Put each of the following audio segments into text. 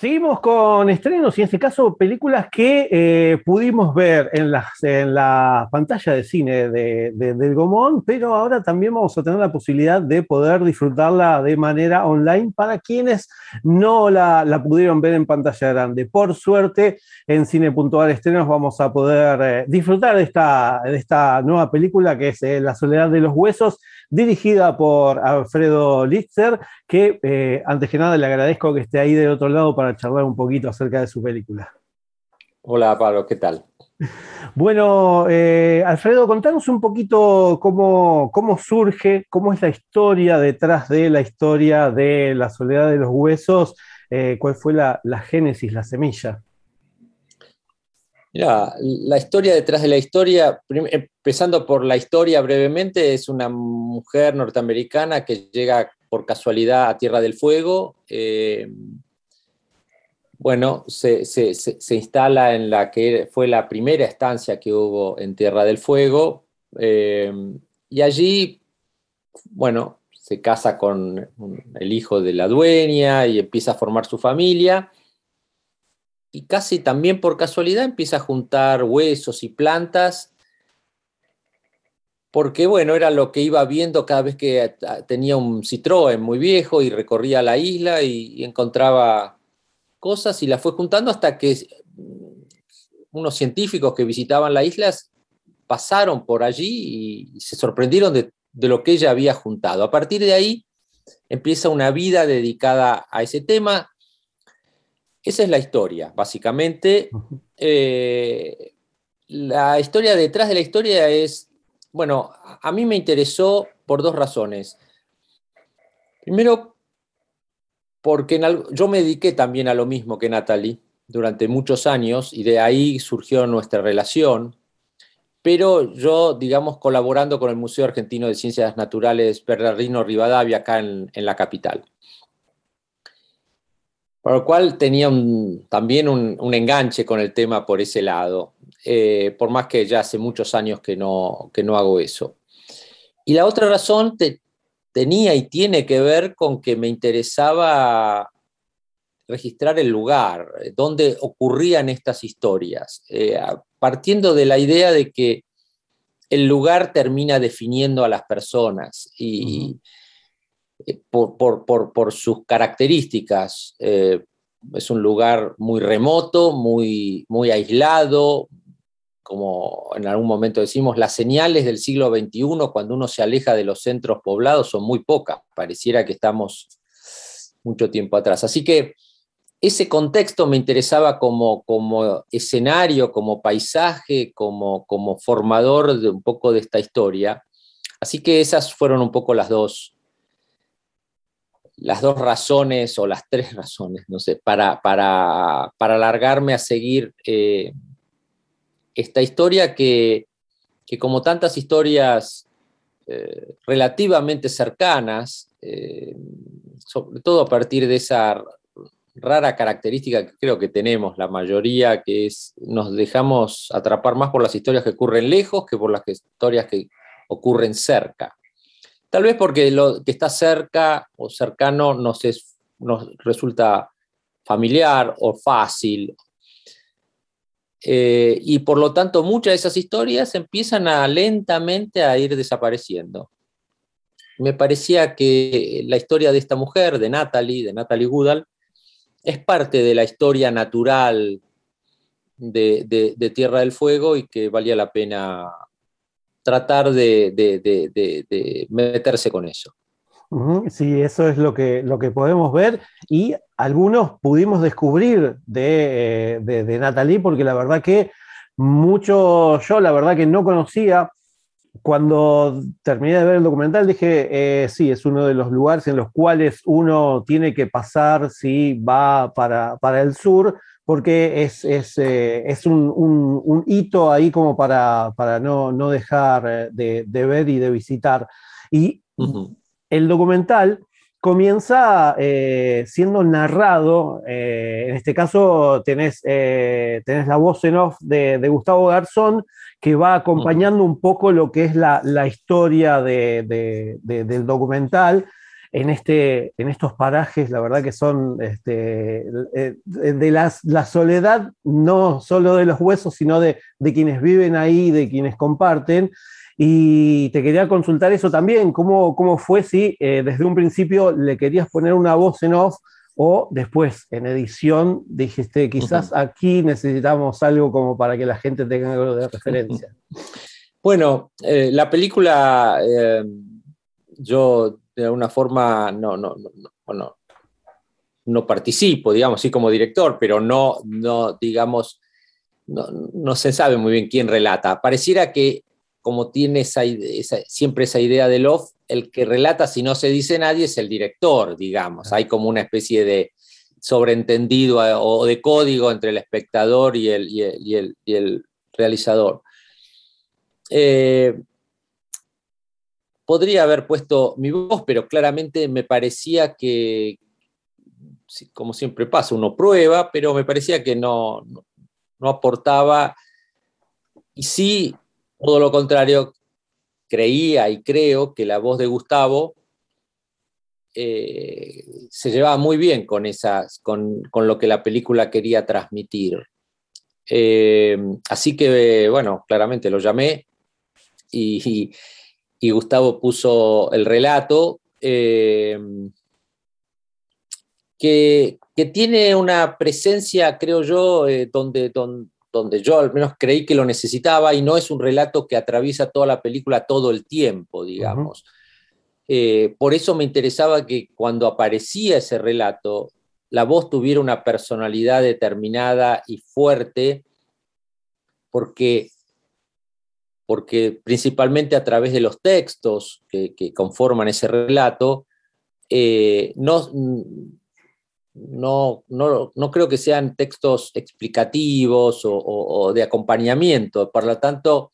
Seguimos con estrenos y en este caso películas que eh, pudimos ver en, en, la pantalla de cine de, del Gomón, pero ahora también vamos a tener la posibilidad de poder disfrutarla de manera online para quienes no la, pudieron ver en pantalla grande. Por suerte, en Cine.ar Estrenos vamos a poder eh, disfrutar de esta, de esta nueva película que es eh, La Soledad de los Huesos dirigida por Alfredo Lister, que eh, antes que nada le agradezco que esté ahí del otro lado para charlar un poquito acerca de su película. Hola Pablo, ¿qué tal? Bueno, eh, Alfredo, contanos un poquito cómo, cómo, surge, cómo es la historia detrás de la historia de la soledad de los huesos, eh, cuál fue la, la génesis, la semilla la historia detrás de la historia, empezando por la historia brevemente, es una mujer norteamericana que llega por casualidad a Tierra del Fuego. Eh, bueno, se, instala en la que fue la primera estancia que hubo en Tierra del Fuego. Eh, y allí, bueno, se casa con el hijo de la dueña y empieza a formar su familia y casi también por casualidad empieza a juntar huesos y plantas, porque bueno, era lo que iba viendo cada vez que tenía un Citroën muy viejo y recorría la isla y, encontraba cosas y las fue juntando hasta que unos científicos que visitaban la isla pasaron por allí y se sorprendieron de lo que ella había juntado. A partir de ahí empieza una vida dedicada a ese tema esa es la historia, básicamente. Eh, la historia detrás de la historia es, bueno, a mí me interesó por dos razones. Primero, porque yo me dediqué también a lo mismo que Natalie durante muchos años y de ahí surgió nuestra relación, pero yo, digamos, colaborando con el Museo Argentino de Ciencias Naturales Bernardino Rivadavia acá en la capital. Por lo cual tenía también un, enganche con el tema por ese lado, eh, por más que ya hace muchos años que no, que no hago eso. Y la otra razón tenía y tiene que ver con que me interesaba registrar el lugar, donde ocurrían estas historias, eh, partiendo de la idea de que el lugar termina definiendo a las personas y, por, sus características. Eh, es un lugar muy remoto, muy, muy aislado, como en algún momento decimos, las señales del siglo XXI, cuando uno se aleja de los centros poblados, son muy pocas. Pareciera que estamos mucho tiempo atrás. Así que ese contexto me interesaba como, como escenario, como paisaje, como, como formador de un poco de esta historia. Así que esas fueron un poco las dos, las dos razones o las tres razones, no sé, para, para, para alargarme a seguir eh, esta historia que, como tantas historias eh, relativamente cercanas, eh, sobre todo a partir de esa rara característica que creo que tenemos la mayoría, que es nos dejamos atrapar más por las historias que ocurren lejos que por las historias que ocurren cerca. Tal vez porque lo que está cerca o cercano nos, nos resulta familiar o fácil. Eh, y por lo tanto muchas de esas historias empiezan a lentamente a ir desapareciendo. Me parecía que la historia de esta mujer, de Natalie, de Natalie Goodall, es parte de la historia natural de Tierra del Fuego y que valía la pena tratar de, meterse con eso. Sí, eso es lo que, lo que podemos ver y algunos pudimos descubrir de, de, Natalie porque la verdad que mucho, yo la verdad que no conocía, cuando terminé de ver el documental dije, eh, sí, es uno de los lugares en los cuales uno tiene que pasar si va para, para el sur, porque es, es, eh, un, hito ahí como para, para no, dejar de, ver y de visitar. Y el documental comienza eh, siendo narrado, eh, en este caso tenés, eh, tenés, la voz en off de, Gustavo Garzón, que va acompañando un poco lo que es la, historia del documental. En, este, en estos parajes, la verdad que son este, de la soledad, no solo de los huesos, sino de, de quienes viven ahí, de quienes comparten. Y te quería consultar eso también, cómo, cómo fue si eh, desde un principio le querías poner una voz en off o después en edición dijiste, quizás aquí necesitamos algo como para que la gente tenga algo de referencia. Bueno, eh, la película, eh, yo de alguna forma no, no, no, no, participo, digamos, sí como director, pero no, no digamos, no, no se sabe muy bien quién relata. Pareciera que como tiene esa, siempre esa idea del off, el que relata si no se dice nadie es el director, digamos. Hay como una especie de sobreentendido eh, o de código entre el espectador y el, y el, realizador. Eh, podría haber puesto mi voz, pero claramente me parecía que, como siempre pasa, uno prueba, pero me parecía que no, no, aportaba. Y sí todo lo contrario, creía y creo que la voz de Gustavo eh, se llevaba muy bien con, esas, con, lo que la película quería transmitir. Eh, así que, bueno, claramente lo llamé y, Gustavo puso el relato. Eh, que, tiene una presencia, creo yo, donde, donde, donde yo al menos creí que lo necesitaba y no es un relato que atraviesa toda la película todo el tiempo, digamos. Eh, por eso me interesaba que cuando aparecía ese relato, la voz tuviera una personalidad determinada y fuerte, porque, porque principalmente a través de los textos que, conforman ese relato, eh, no, no, no, creo que sean textos explicativos o, de acompañamiento. Por lo tanto,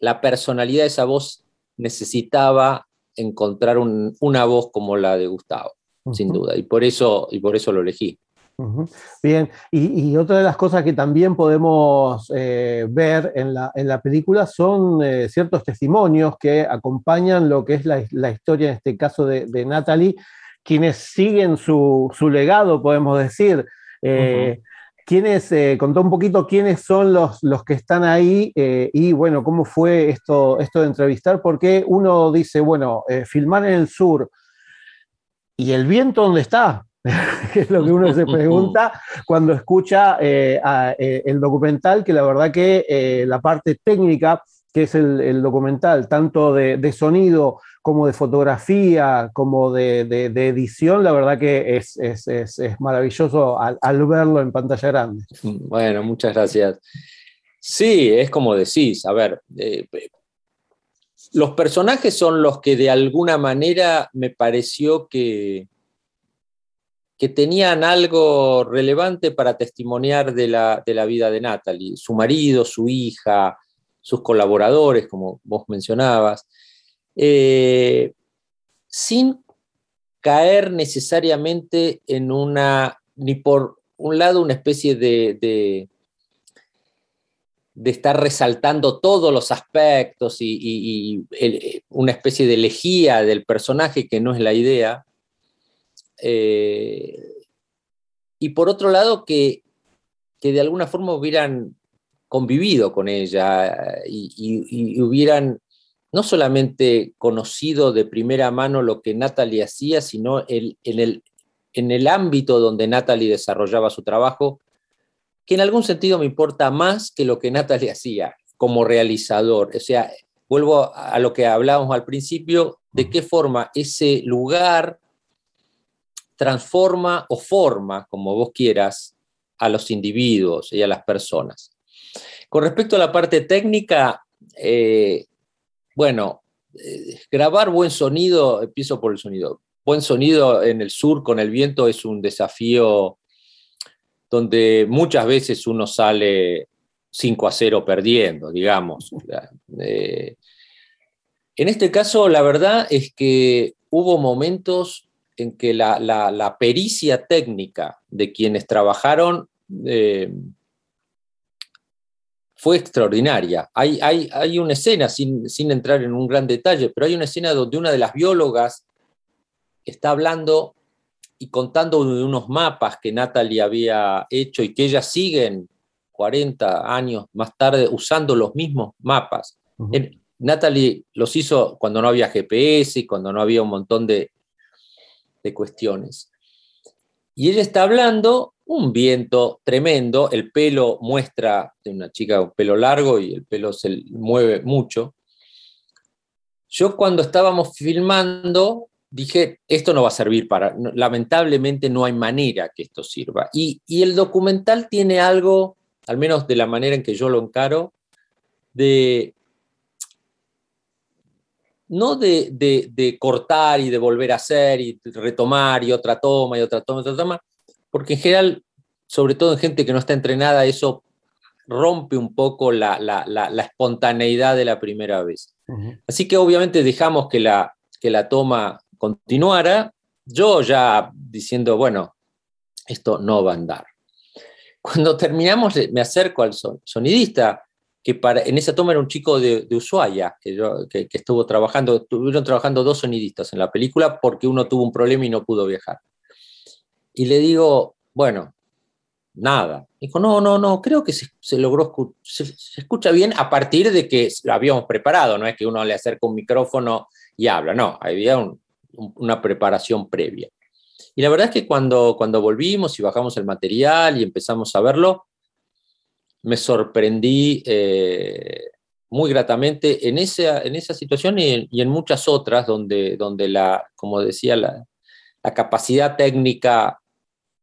la personalidad de esa voz necesitaba encontrar una voz como la de Gustavo, sin duda, y por eso, y por eso lo elegí. Bien, y, otra de las cosas que también podemos eh, ver en la, película son eh, ciertos testimonios que acompañan lo que es la, historia, en este caso de, de Natalie, quienes siguen su, legado, podemos decir. Eh, eh, contó un poquito quiénes son los, los que están ahí y bueno, cómo fue esto, esto de entrevistar, porque uno dice, bueno, filmar en el sur y el viento dónde está, es lo que uno se pregunta cuando escucha el documental, que la verdad que la parte técnica, que es el, documental, tanto de, sonido como de fotografía, como de, edición, la verdad que es, maravilloso al, verlo en pantalla grande. Bueno, muchas gracias. Sí, es como decís, a ver, eh, los personajes son los que de alguna manera me pareció que, que tenían algo relevante para testimoniar de la, de la vida de Natalie, su marido, su hija, sus colaboradores, como vos mencionabas. Eh, sin caer necesariamente en una, ni por un lado, una especie de, de, estar resaltando todos los aspectos y, una especie de elegía del personaje que no es la idea. Eh, y por otro lado, que, que de alguna forma hubieran convivido con ella y hubieran no solamente conocido de primera mano lo que Natalie hacía, sino el, en, el, en el ámbito donde Natalie desarrollaba su trabajo, que en algún sentido me importa más que lo que Natalie hacía como realizador. O sea, vuelvo a lo que hablábamos al principio, de qué forma ese lugar transforma o forma, como vos quieras, a los individuos y a las personas. Con respecto a la parte técnica, eh, bueno, eh, grabar buen sonido, empiezo por el sonido. Buen sonido en el sur con el viento es un desafío donde muchas veces uno sale 5 a 0 perdiendo, digamos. Eh, en este caso, la verdad es que hubo momentos en que la, pericia técnica de quienes trabajaron eh, fue extraordinaria. Hay, hay, hay una escena, sin, sin, entrar en un gran detalle, pero hay una escena donde una de las biólogas está hablando y contando de unos mapas que Natalie había hecho y que ellas siguen 40 años más tarde usando los mismos mapas. Natalie los hizo cuando no había GPS y cuando no había un montón de, de cuestiones. Y ella está hablando, un viento tremendo, el pelo muestra de una chica con pelo largo y el pelo se mueve mucho. Yo cuando estábamos filmando dije, esto no va a servir para, lamentablemente no hay manera que esto sirva. Y, el documental tiene algo, al menos de la manera en que yo lo encaro, de, no de, de, cortar y de volver a hacer y retomar y otra toma y otra toma y otra toma, porque en general, sobre todo en gente que no está entrenada, eso rompe un poco la, la, espontaneidad de la primera vez. Así que obviamente dejamos que la, que la toma continuara, yo ya diciendo, bueno, esto no va a andar. Cuando terminamos, me acerco al sonidista, que para, en esa toma era un chico de, Ushuaia, que, que, estuvo trabajando, estuvieron trabajando dos sonidistas en la película porque uno tuvo un problema y no pudo viajar. Y le digo, bueno, nada. Dijo, no, no, no, creo que se, logró, se, se, escucha bien a partir de que lo habíamos preparado, no es que uno le acerca un micrófono y habla, no, había un, una preparación previa. Y la verdad es que cuando, cuando volvimos y bajamos el material y empezamos a verlo, me sorprendí eh, muy gratamente en esa, en esa situación y en, muchas otras donde, donde la, como decía, la, capacidad técnica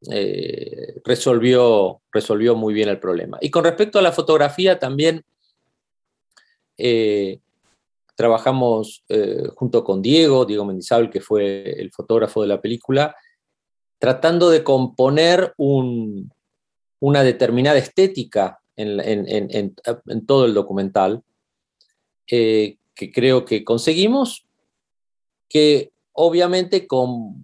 eh, resolvió, resolvió muy bien el problema. Y con respecto a la fotografía también, eh, trabajamos junto con Diego, Diego Mendizábal, que fue el fotógrafo de la película, tratando de componer una determinada estética en, todo el documental, eh, que creo que conseguimos, que obviamente con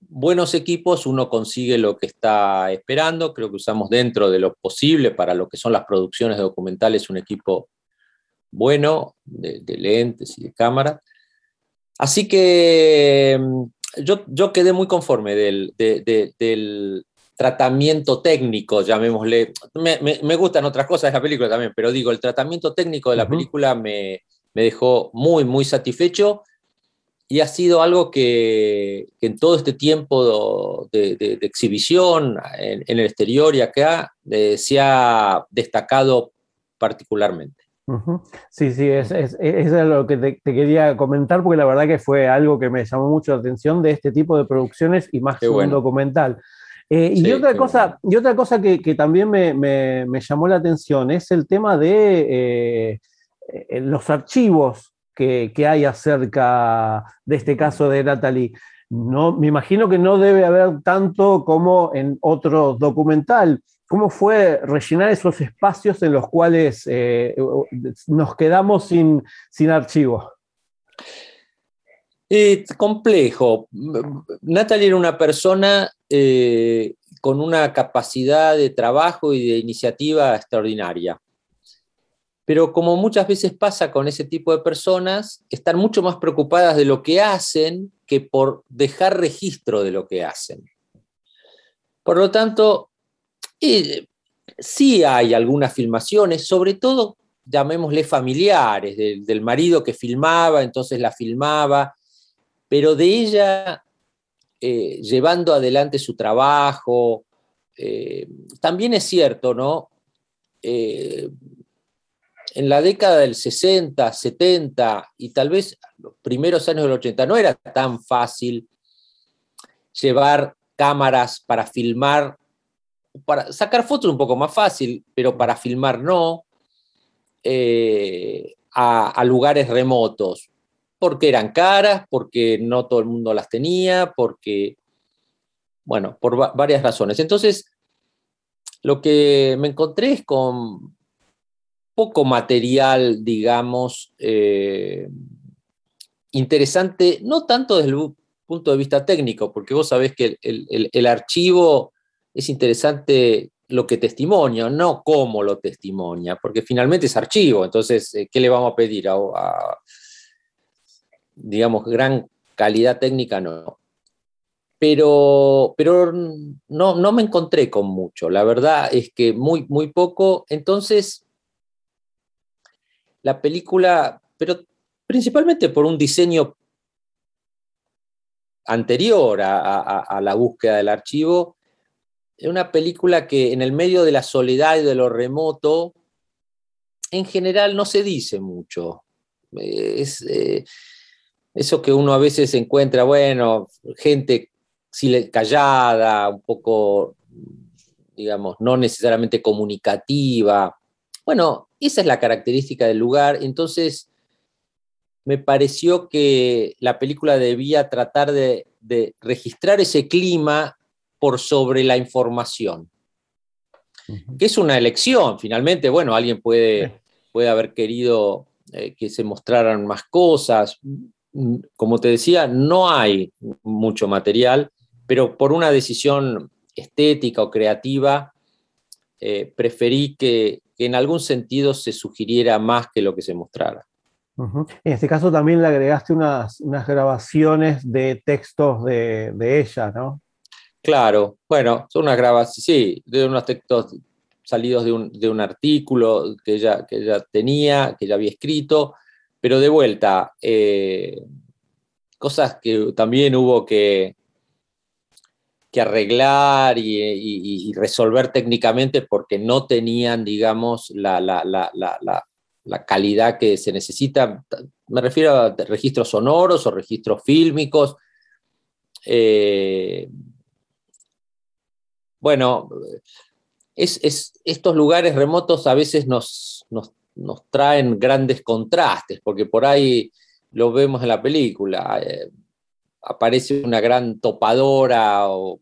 buenos equipos uno consigue lo que está esperando, creo que usamos dentro de lo posible para lo que son las producciones documentales un equipo bueno de, lentes y de cámara. Así que mm, yo, yo quedé muy conforme del, del tratamiento técnico, llamémosle. Me, me, gustan otras cosas de la película también, pero digo, el tratamiento técnico de la película me, me, dejó muy, muy satisfecho y ha sido algo que, en todo este tiempo de, de, exhibición en, en, el exterior y acá eh, se ha destacado particularmente. Sí, sí, es, es, es, lo que te, quería comentar, porque la verdad que fue algo que me llamó mucho la atención de este tipo de producciones y más que un documental. Eh, y, otra cosa, y otra cosa que, que también me, me, me, llamó la atención es el tema de eh, eh, los archivos que, que, hay acerca de este caso de Natalie. No, me imagino que no debe haber tanto como en otro documental. ¿Cómo fue rellenar esos espacios en los cuales eh, nos quedamos sin, sin archivos? Complejo. Natalie era una persona eh, con una capacidad de trabajo y de iniciativa extraordinaria. Pero como muchas veces pasa con ese tipo de personas, están mucho más preocupadas de lo que hacen que por dejar registro de lo que hacen. Por lo tanto, sí hay algunas filmaciones, sobre todo, llamémosle familiares, del marido que filmaba, entonces la filmaba, pero de ella eh, llevando adelante su trabajo. Eh, también es cierto, ¿no? Eh, en la década del 60, 70 y tal vez los primeros años del 80 no era tan fácil llevar cámaras para filmar para sacar fotos un poco más fácil, pero para filmar no, a, lugares remotos, porque eran caras, porque no todo el mundo las tenía, porque, bueno, por varias razones. Entonces, lo que me encontré es con poco material, digamos, eh, interesante, no tanto desde el punto de vista técnico, porque vos sabés que el, archivo es interesante lo que testimonia, no cómo lo testimonia, porque finalmente es archivo, entonces, eh, ¿qué le vamos a pedir? A, digamos, gran calidad técnica, no. Pero, pero no, no me encontré con mucho, la verdad es que muy, muy poco, entonces la película, pero principalmente por un diseño anterior a, la búsqueda del archivo, es una película que en el medio de la soledad y de lo remoto, en general no se dice mucho. Es eh, eso que uno a veces encuentra, bueno, gente callada, un poco, digamos, no necesariamente comunicativa. Bueno, esa es la característica del lugar. Entonces, me pareció que la película debía tratar de, registrar ese clima por sobre la información, que es una elección. Finalmente, bueno, alguien puede, puede haber querido eh, que se mostraran más cosas. Como te decía, no hay mucho material, pero por una decisión estética o creativa, eh, preferí que, en algún sentido se sugiriera más que lo que se mostrara. En este caso también le agregaste unas, grabaciones de textos de, ella, ¿no? Claro, bueno, son unas grabaciones, sí, de unos textos salidos de un, artículo que ella, que ella tenía, que ella había escrito, pero de vuelta, eh, cosas que también hubo que, arreglar y, resolver técnicamente porque no tenían, digamos, la, calidad que se necesita. Me refiero a registros sonoros o registros fílmicos. Eh, bueno, es, estos lugares remotos a veces nos, traen grandes contrastes, porque por ahí lo vemos en la película. Eh, aparece una gran topadora o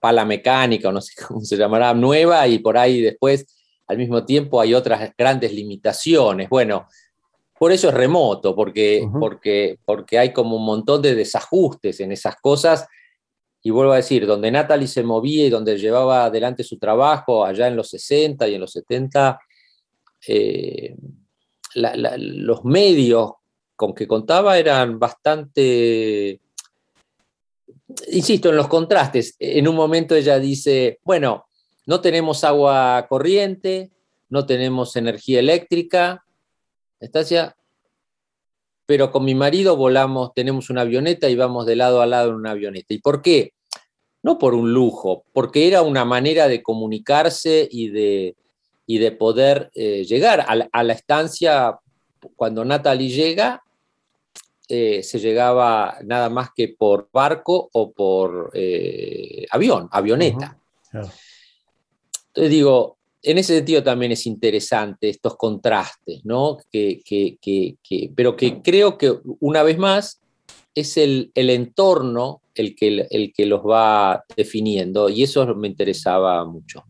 pala mecánica, o no sé cómo se llamará, nueva, y por ahí después, al mismo tiempo, hay otras grandes limitaciones. Bueno, por eso es remoto, porque, porque, porque hay como un montón de desajustes en esas cosas. Y vuelvo a decir, donde Natalie se movía y donde llevaba adelante su trabajo, allá en los 60 y en los 70, eh, los medios con que contaba eran bastante insisto en los contrastes. En un momento ella dice, bueno, no tenemos agua corriente, no tenemos energía eléctrica, Estacia, pero con mi marido volamos, tenemos una avioneta y vamos de lado a lado en una avioneta. ¿Y por qué? No por un lujo, porque era una manera de comunicarse y de, y de poder eh, llegar a a la estancia. Cuando Natalie llega, eh, se llegaba nada más que por barco o por eh, avión, avioneta. Entonces digo, en ese sentido también es interesante estos contrastes, ¿no? Que, pero que creo que una vez más es el, entorno el que, el que los va definiendo y eso me interesaba mucho.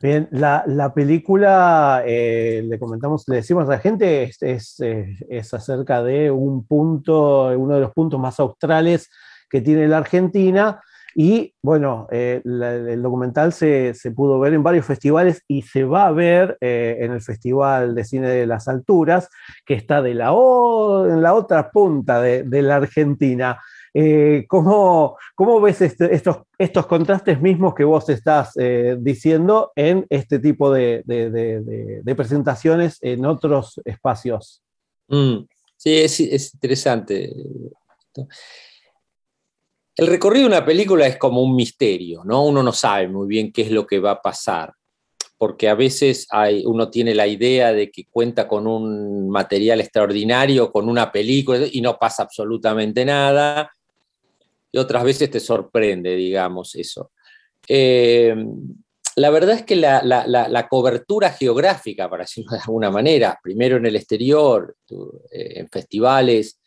Bien, la, película, eh, le comentamos, le decimos a la gente, es, es, acerca de un punto, uno de los puntos más australes que tiene la Argentina. Y bueno, eh, el documental se, pudo ver en varios festivales y se va a ver eh, en el Festival de Cine de las Alturas, que está de la, en la otra punta de la Argentina. Eh, ¿cómo, ves este, estos, estos contrastes mismos que vos estás eh, diciendo en este tipo de, presentaciones en otros espacios? Mm, sí, es, interesante. El recorrido de una película es como un misterio, ¿no? Uno no sabe muy bien qué es lo que va a pasar, porque a veces hay, uno tiene la idea de que cuenta con un material extraordinario, con una película, y no pasa absolutamente nada y otras veces te sorprende, digamos, eso. Eh, la verdad es que la, cobertura geográfica, para decirlo de alguna manera, primero en el exterior, eh, en festivales,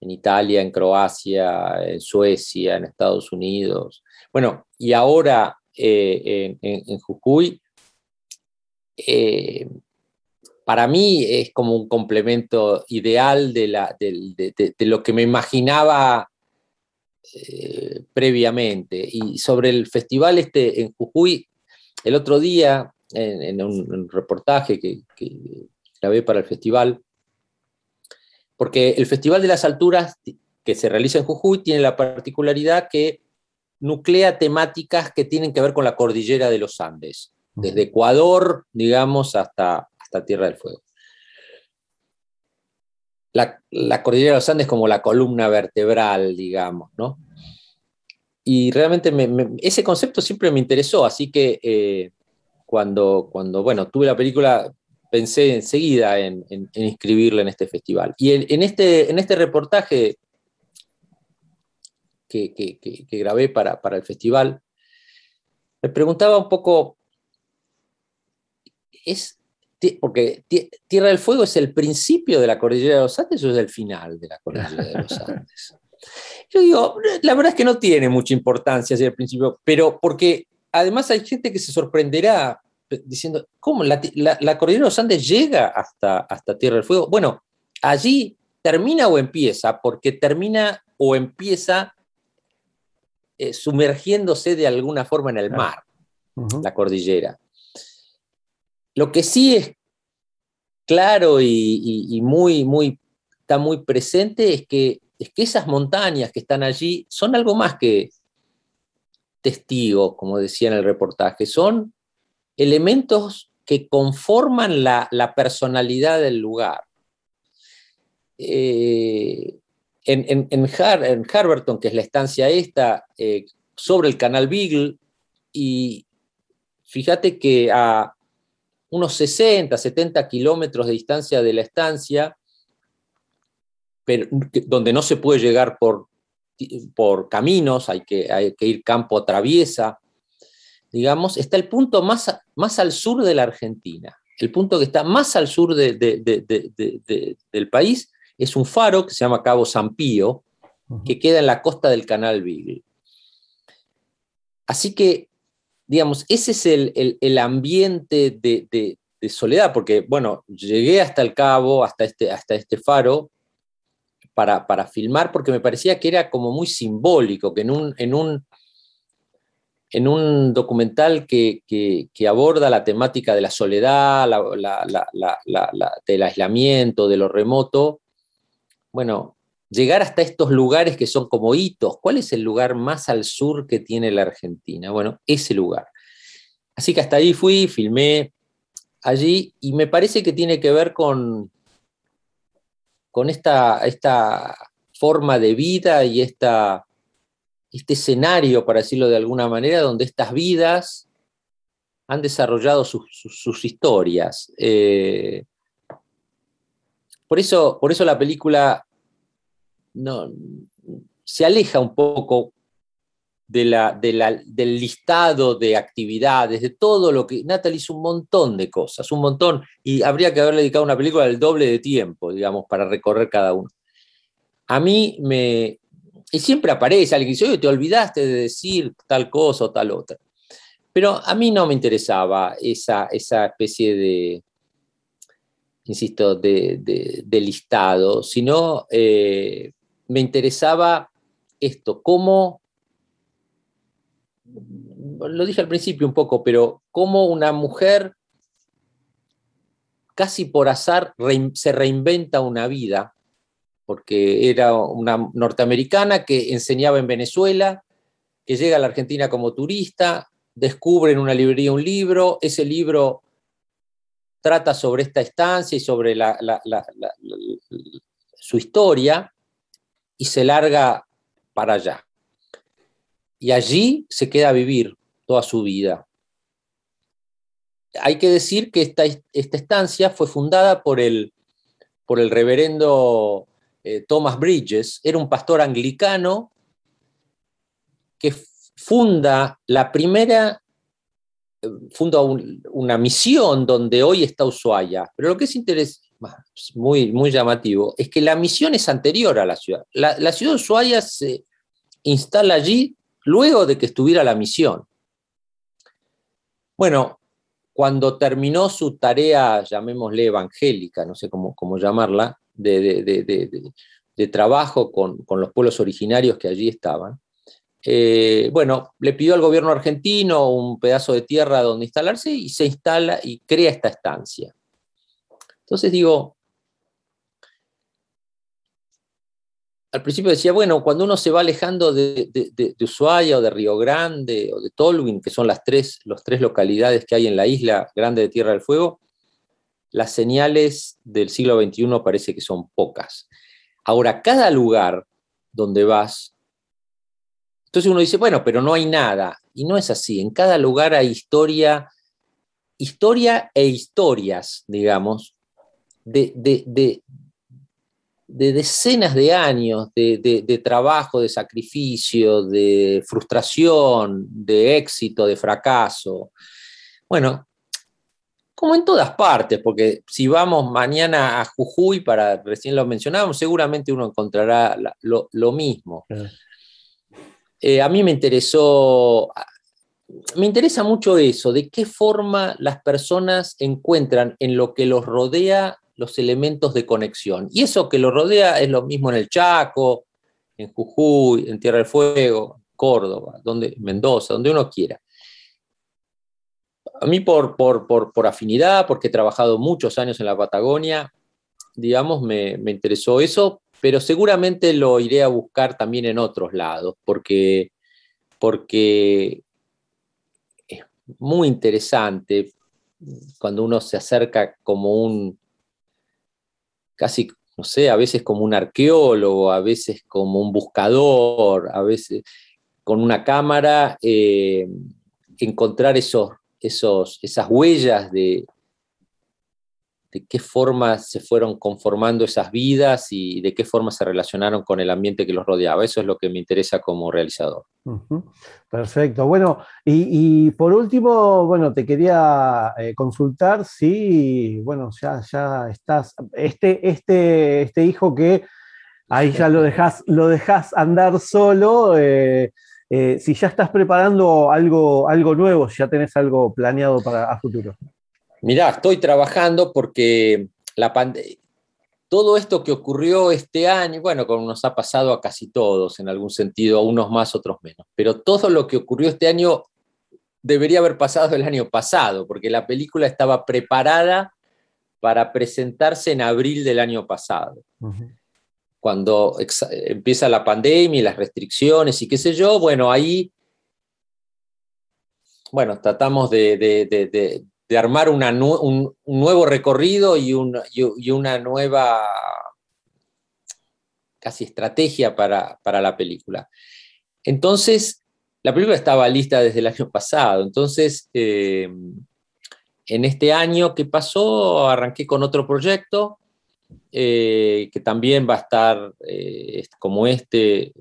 en Italia, en Croacia, en Suecia, en Estados Unidos, bueno, y ahora en, Jujuy, para mí es como un complemento ideal de, la, de, lo que me imaginaba eh, previamente. Y sobre el festival este en Jujuy, el otro día, en, un, reportaje que, que, grabé para el festival, porque el Festival de las Alturas que se realiza en Jujuy tiene la particularidad que nuclea temáticas que tienen que ver con la cordillera de los Andes, desde Ecuador, digamos, hasta, hasta Tierra del Fuego. La, cordillera de los Andes como la columna vertebral, digamos, ¿no? Y realmente ese concepto siempre me interesó, así que eh, cuando, cuando, bueno, tuve la película, pensé enseguida en, inscribirla en este festival. Y en, este, en este reportaje que, grabé para, para el festival, me preguntaba un poco, ¿es, porque Tierra del Fuego es el principio de la cordillera de los Andes o es el final de la cordillera de los Andes. Yo digo, la verdad es que no tiene mucha importancia ser el principio, pero porque además hay gente que se sorprenderá diciendo, ¿cómo la, cordillera de los Andes llega hasta, hasta Tierra del Fuego? Bueno, allí termina o empieza, porque termina o empieza eh, sumergiéndose de alguna forma en el mar, la cordillera. Lo que sí es claro y, muy, muy, está muy presente es que, es que esas montañas que están allí son algo más que testigos, como decía en el reportaje, son elementos que conforman la, personalidad del lugar. Eh, en, Harberton, que es la estancia esta, eh, sobre el canal Beagle, y fíjate que a, unos 60, 70 kilómetros de distancia de la estancia, pero, donde no se puede llegar por, por caminos, hay que, hay que ir campo a traviesa, digamos, está el punto más, más al sur de la Argentina. El punto que está más al sur del país es un faro que se llama Cabo San Pío, que queda en la costa del Canal Beagle. Así que digamos, ese es el, ambiente de, soledad, porque, bueno, llegué hasta el cabo, hasta este, hasta este faro, para, filmar, porque me parecía que era como muy simbólico, que en un, en un, en un documental que, aborda la temática de la soledad, del aislamiento, de lo remoto, bueno, llegar hasta estos lugares que son como hitos. ¿Cuál es el lugar más al sur que tiene la Argentina? Bueno, ese lugar. Así que hasta ahí fui, filmé allí y me parece que tiene que ver con, con esta, esta forma de vida y esta, este escenario, para decirlo de alguna manera, donde estas vidas han desarrollado sus, historias. Eh, por, eso, por eso la película no, se aleja un poco de la, del listado de actividades, de todo lo que... Natalie hizo un montón de cosas, un montón, y habría que haberle dedicado una película del doble de tiempo, digamos, para recorrer cada uno. A mí me... Y siempre aparece alguien que dice, oye, te olvidaste de decir tal cosa o tal otra. Pero a mí no me interesaba esa, esa especie de, insisto, de, listado, sino eh, me interesaba esto, cómo, lo dije al principio un poco, pero cómo una mujer casi por azar se reinventa una vida, porque era una norteamericana que enseñaba en Venezuela, que llega a la Argentina como turista, descubre en una librería un libro, ese libro trata sobre esta estancia y sobre su historia, y se larga para allá. Y allí se queda a vivir toda su vida. Hay que decir que esta, esta estancia fue fundada por el, por el reverendo eh, Thomas Bridges, era un pastor anglicano que funda la primera, eh, funda una misión donde hoy está Ushuaia. Pero lo que es muy, muy llamativo, es que la misión es anterior a la ciudad. La, ciudad de Ushuaia se instala allí luego de que estuviera la misión. Bueno, cuando terminó su tarea, llamémosle evangélica, no sé cómo, cómo llamarla, de, trabajo con, los pueblos originarios que allí estaban, eh, bueno, le pidió al gobierno argentino un pedazo de tierra donde instalarse y se instala y crea esta estancia. Entonces digo, al principio decía, bueno, cuando uno se va alejando de, Ushuaia o de Río Grande o de Tolwyn, que son las tres, los tres localidades que hay en la isla grande de Tierra del Fuego, las señales del siglo XXI parece que son pocas. Ahora, cada lugar donde vas, entonces uno dice, bueno, pero no hay nada. Y no es así. En cada lugar hay historia, historia e historias, digamos, de, de decenas de años de, trabajo, de sacrificio, de frustración, de éxito, de fracaso. Bueno, como en todas partes, porque si vamos mañana a Jujuy, para recién lo mencionábamos, seguramente uno encontrará lo, mismo. Eh, a mí me interesó, me interesa mucho eso, de qué forma las personas encuentran en lo que los rodea los elementos de conexión. Y eso que lo rodea es lo mismo en el Chaco, en Jujuy, en Tierra del Fuego, Córdoba, donde, Mendoza, donde uno quiera. A mí por, por, afinidad, porque he trabajado muchos años en la Patagonia, digamos, me, me, interesó eso, pero seguramente lo iré a buscar también en otros lados, porque, porque es muy interesante cuando uno se acerca como un, casi, no sé, a veces como un arqueólogo, a veces como un buscador, a veces con una cámara, eh, encontrar esos, esos, esas huellas de, de qué forma se fueron conformando esas vidas y de qué forma se relacionaron con el ambiente que los rodeaba. Eso es lo que me interesa como realizador. Perfecto. Bueno, y, por último, bueno, te quería eh, consultar si, bueno, ya, ya estás, este, este, este hijo que ahí ya lo dejas, lo dejas andar solo. Eh, eh, si ya estás preparando algo, algo nuevo, si ya tenés algo planeado para a futuro. Mirá, estoy trabajando porque la todo esto que ocurrió este año, bueno, como nos ha pasado a casi todos en algún sentido, a unos más, otros menos, pero todo lo que ocurrió este año debería haber pasado el año pasado, porque la película estaba preparada para presentarse en abril del año pasado. Cuando empieza la pandemia y las restricciones y qué sé yo, bueno, ahí, bueno, tratamos de, de armar un, nuevo recorrido y, una nueva casi estrategia para, la película. Entonces, la película estaba lista desde el año pasado, entonces, eh, en este año que pasó, arranqué con otro proyecto eh, que también va a estar eh, como este,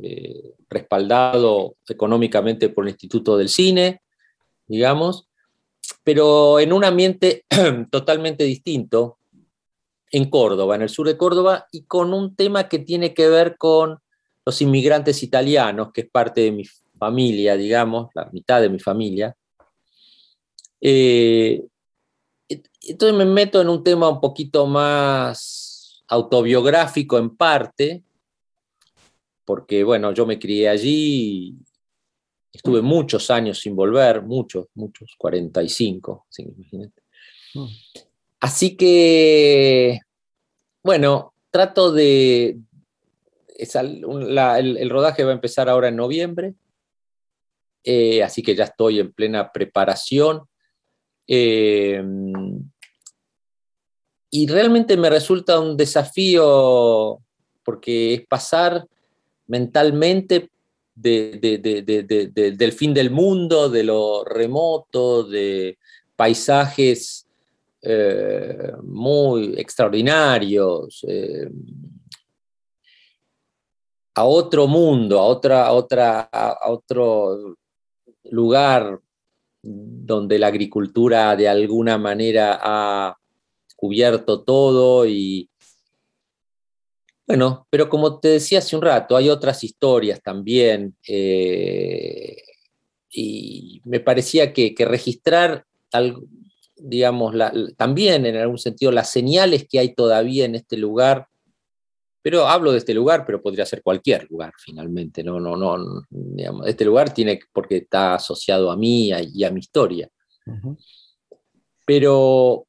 respaldado económicamente por el Instituto del Cine, digamos, pero en un ambiente totalmente distinto, en Córdoba, en el sur de Córdoba, y con un tema que tiene que ver con los inmigrantes italianos, que es parte de mi familia, digamos, la mitad de mi familia. Eh, entonces me meto en un tema un poquito más autobiográfico en parte, porque bueno, yo me crié allí Estuve muchos años sin volver, muchos, muchos, 45, mm. Así que, bueno, trato de... el, rodaje va a empezar ahora en noviembre, eh, así que ya estoy en plena preparación. Eh, y realmente me resulta un desafío porque es pasar mentalmente del fin del mundo, de lo remoto, de paisajes eh, muy extraordinarios, eh, a otro mundo, a, otra, otra, a otro lugar donde la agricultura de alguna manera ha cubierto todo y, bueno, pero como te decía hace un rato, hay otras historias también. Eh, y me parecía que, registrar digamos, también en algún sentido las señales que hay todavía en este lugar, pero hablo de este lugar, pero podría ser cualquier lugar finalmente, no, no, no, este lugar tiene, porque está asociado a mí y a mi historia. Pero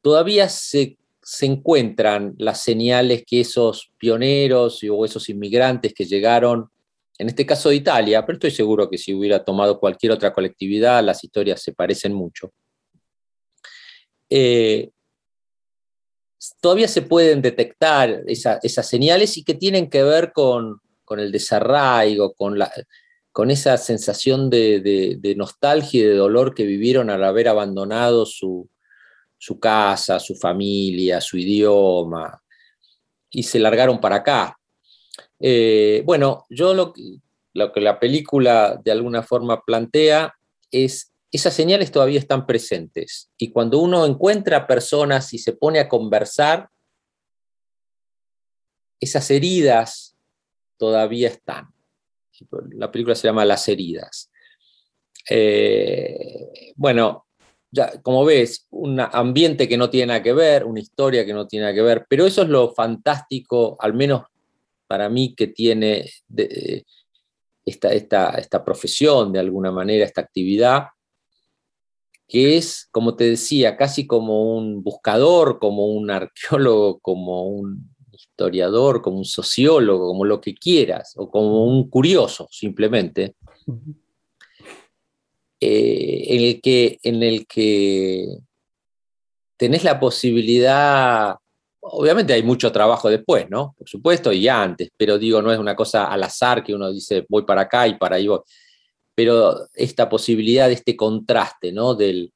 todavía se, se, encuentran las señales que esos pioneros o esos inmigrantes que llegaron en este caso de Italia, pero estoy seguro que si hubiera tomado cualquier otra colectividad, las historias se parecen mucho. Eh, todavía se pueden detectar esas señales y que tienen que ver con, el desarraigo, con, esa sensación de, nostalgia y de dolor que vivieron al haber abandonado su, su casa, su familia, su idioma, y se largaron para acá. Eh, bueno, yo lo, lo, que la película de alguna forma plantea es esas señales todavía están presentes y cuando uno encuentra personas y se pone a conversar, esas heridas todavía están. La película se llama Las heridas. Eh, bueno, ya, como ves, un ambiente que no tiene nada que ver, una historia que no tiene nada que ver, pero eso es lo fantástico, al menos para mí que tiene esta, esta, profesión de alguna manera, esta actividad, que es, como te decía, casi como un buscador, como un arqueólogo, como un historiador, como un sociólogo, como lo que quieras, o como un curioso simplemente, eh, en, el que, en el que tenés la posibilidad Obviamente hay mucho trabajo después, ¿no? Por supuesto, y antes, pero digo, no es una cosa al azar que uno dice voy para acá y para ahí voy. Pero esta posibilidad este contraste, ¿no? Del,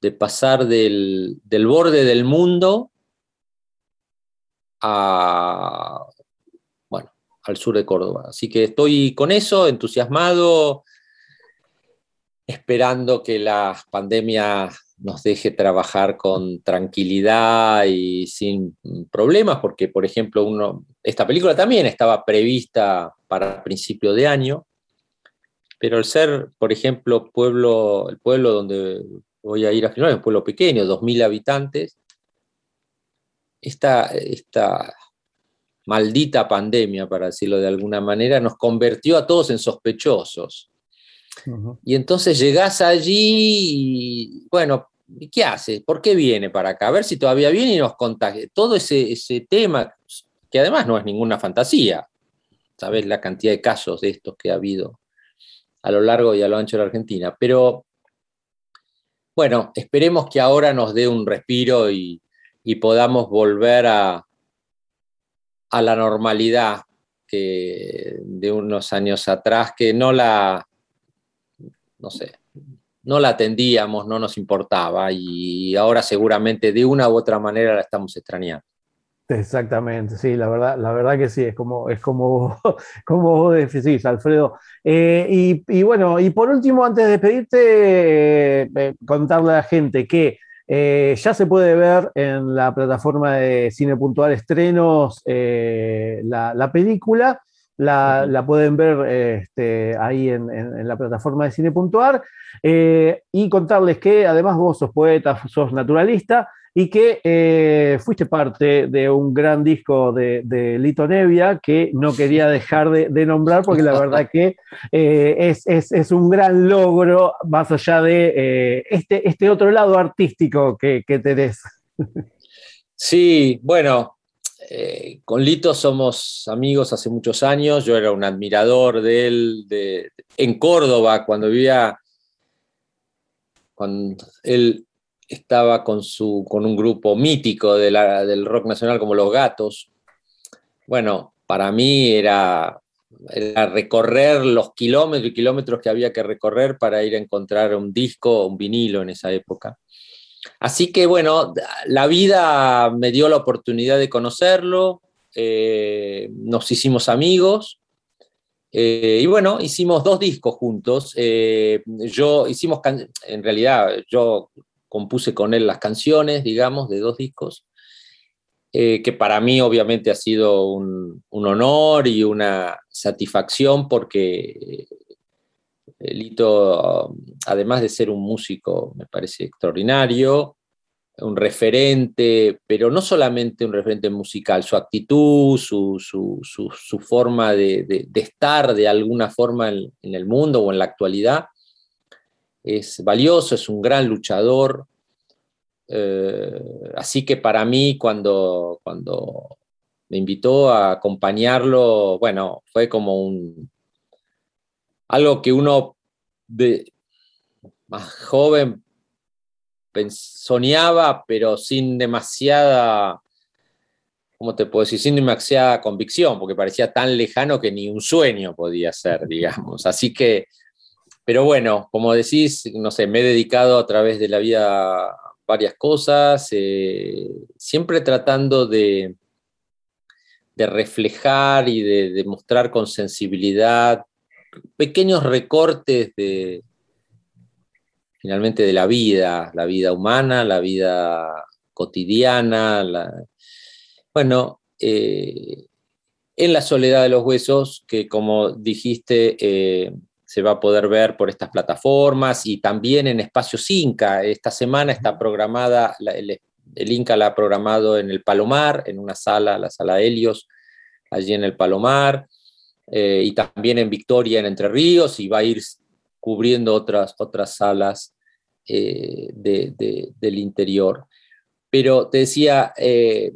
de pasar del, borde del mundo a, bueno, al sur de Córdoba. Así que estoy con eso, entusiasmado, esperando que la pandemia nos deje trabajar con tranquilidad y sin problemas, porque, por ejemplo, uno, esta película también estaba prevista para principio de año, pero el ser, por ejemplo, pueblo, el pueblo donde voy a ir a filmar es un pueblo pequeño, 2.000 habitantes, esta, esta maldita pandemia, para decirlo de alguna manera, nos convirtió a todos en sospechosos. Y entonces llegás allí y, bueno, ¿qué hace? ¿Por qué viene para acá? A ver si todavía viene y nos contagia. Todo ese, ese tema, que además no es ninguna fantasía. Sabes la cantidad de casos de estos que ha habido a lo largo y a lo ancho de la Argentina. Pero bueno, esperemos que ahora nos dé un respiro y, podamos volver a, a la normalidad que de unos años atrás, que no la, no sé, no la atendíamos, no nos importaba y ahora seguramente de una u otra manera la estamos extrañando. Exactamente, sí, la verdad, la verdad que sí, es como, es como, como vos decís, Alfredo. Eh, y, bueno, y por último, antes de despedirte, eh, contarle a la gente que eh, ya se puede ver en la plataforma de Cine Puntual Estrenos la, película la, pueden ver este, ahí en, la plataforma de Cine.ar eh, y contarles que además vos sos poeta, sos naturalista y que eh, fuiste parte de un gran disco de, Lito Nevia que no quería dejar de, nombrar porque la verdad que eh, es, un gran logro más allá de este, este otro lado artístico que, que tenés. Sí, bueno, eh, con Lito somos amigos hace muchos años, yo era un admirador de él en Córdoba cuando vivía, cuando él estaba con, su, con un grupo mítico del rock nacional como Los Gatos. Bueno, para mí era, era, recorrer los kilómetros y kilómetros que había que recorrer para ir a encontrar un disco, un vinilo en esa época. Así que bueno, la vida me dio la oportunidad de conocerlo, eh, nos hicimos amigos eh, y bueno, hicimos dos discos juntos. Eh, yo hicimos, en realidad, yo compuse con él las canciones, digamos, de dos discos, que para mí obviamente ha sido un honor y una satisfacción porque Lito, además de ser un músico, me parece extraordinario, un referente, pero no solamente un referente musical, su actitud, su, forma de, estar de alguna forma en, el mundo o en la actualidad, es valioso, es un gran luchador. Eh, así que para mí, cuando, cuando me invitó a acompañarlo, bueno, fue como un, algo que uno de más joven soñaba, pero sin demasiada, ¿cómo te puedo decir? Sin demasiada convicción, porque parecía tan lejano que ni un sueño podía ser, digamos. Así que, pero bueno, como decís, no sé, me he dedicado a través de la vida varias cosas, eh, siempre tratando de, de reflejar y de, de mostrar con sensibilidad pequeños recortes de, finalmente de la vida, la vida humana, la vida cotidiana. Bueno, eh, en la soledad de los huesos, que como dijiste, eh, se va a poder ver por estas plataformas y también en Espacios Inca. Esta semana está programada, el, Inca la ha programado en el Palomar, en una sala, la sala Helios, allí en el Palomar. Eh, y también en Victoria, en Entre Ríos, y va a ir cubriendo otras, otras salas eh, del interior. Pero te decía, eh,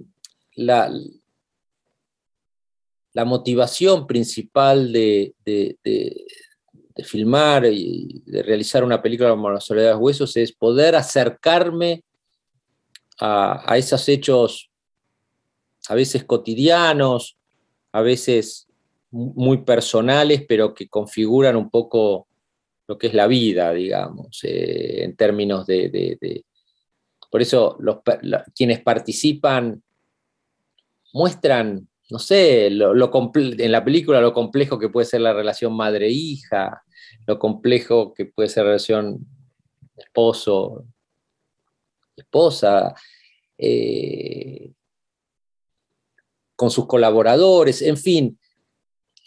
la, la, motivación principal de, filmar y de realizar una película como La Soledad de los Huesos es poder acercarme a, a esos hechos a veces cotidianos, a veces muy personales, pero que configuran un poco lo que es la vida, digamos, eh, en términos de, Por eso los, quienes participan muestran, no sé, lo, en la película lo complejo que puede ser la relación madre-hija, lo complejo que puede ser la relación esposo-esposa, eh, con sus colaboradores, en fin,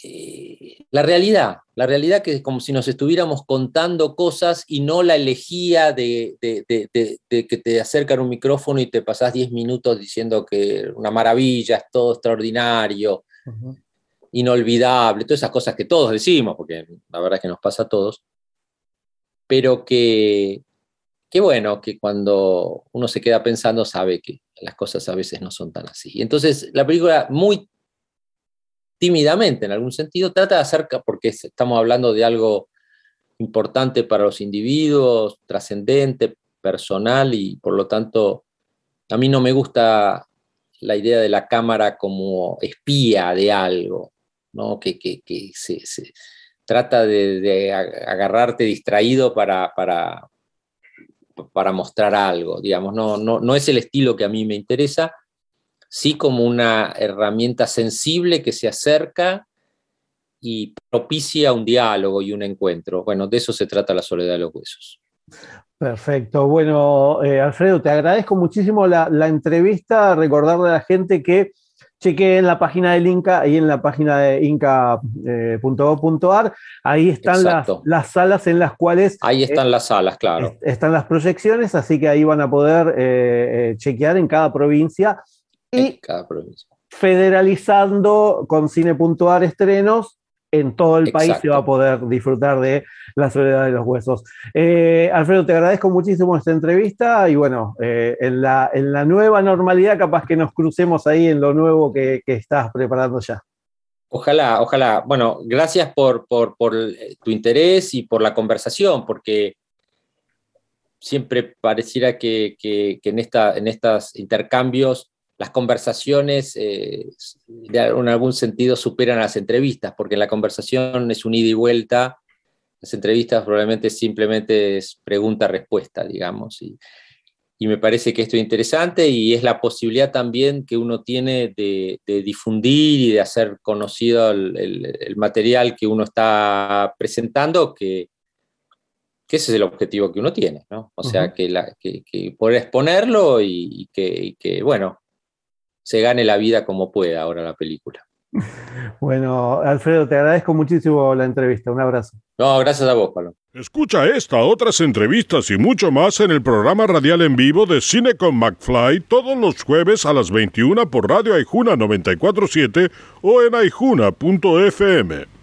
eh, la realidad, la realidad que es como si nos estuviéramos contando cosas y no la elegía de, que te acercan un micrófono y te pasás 10 minutos diciendo que una maravilla, es todo extraordinario, inolvidable, todas esas cosas que todos decimos, porque la verdad es que nos pasa a todos, pero que, que bueno, que cuando uno se queda pensando sabe que las cosas a veces no son tan así. Entonces, la película muy tímidamente en algún sentido, trata de hacer, porque estamos hablando de algo importante para los individuos, trascendente, personal, y por lo tanto, a mí no me gusta la idea de la cámara como espía de algo, ¿no? que, se, trata de, agarrarte distraído para, para, para mostrar algo, digamos, no, no, no es el estilo que a mí me interesa, sí como una herramienta sensible que se acerca y propicia un diálogo y un encuentro. Bueno, de eso se trata la soledad de los huesos. Perfecto. Bueno, eh, Alfredo, te agradezco muchísimo la, entrevista. Recordarle a la gente que cheque en la página del Inca y en la página de inca.gov.ar. Ahí están las, las, salas en las cuales. Ahí están las salas, claro. están las proyecciones, así que ahí van a poder eh, eh, chequear en cada provincia y federalizando con Cine.ar estrenos en todo el país se va a poder disfrutar de La soledad de los huesos. Eh, Alfredo, te agradezco muchísimo esta entrevista y bueno, eh, en, la, en, la, nueva normalidad capaz que nos crucemos ahí en lo nuevo que, estás preparando ya. Ojalá, ojalá. Bueno, gracias por, por, tu interés y por la conversación, porque siempre pareciera que, que, que en, esta, en estos intercambios las conversaciones eh, en algún sentido superan a las entrevistas, porque la conversación es un ida y vuelta, las entrevistas probablemente simplemente es pregunta-respuesta, digamos. Y, me parece que esto es interesante y es la posibilidad también que uno tiene de, difundir y de hacer conocido el, material que uno está presentando, que, ese es el objetivo que uno tiene, ¿no? O sea, que, la, que, poder exponerlo y, que, bueno, se gane la vida como pueda ahora la película. Bueno, Alfredo, te agradezco muchísimo la entrevista. Un abrazo. No, gracias a vos, Pablo. Escucha esta, otras entrevistas y mucho más en el programa radial en vivo de Cine con McFly todos los jueves a las 21 por Radio Aijuna 947 o en aijuna.fm.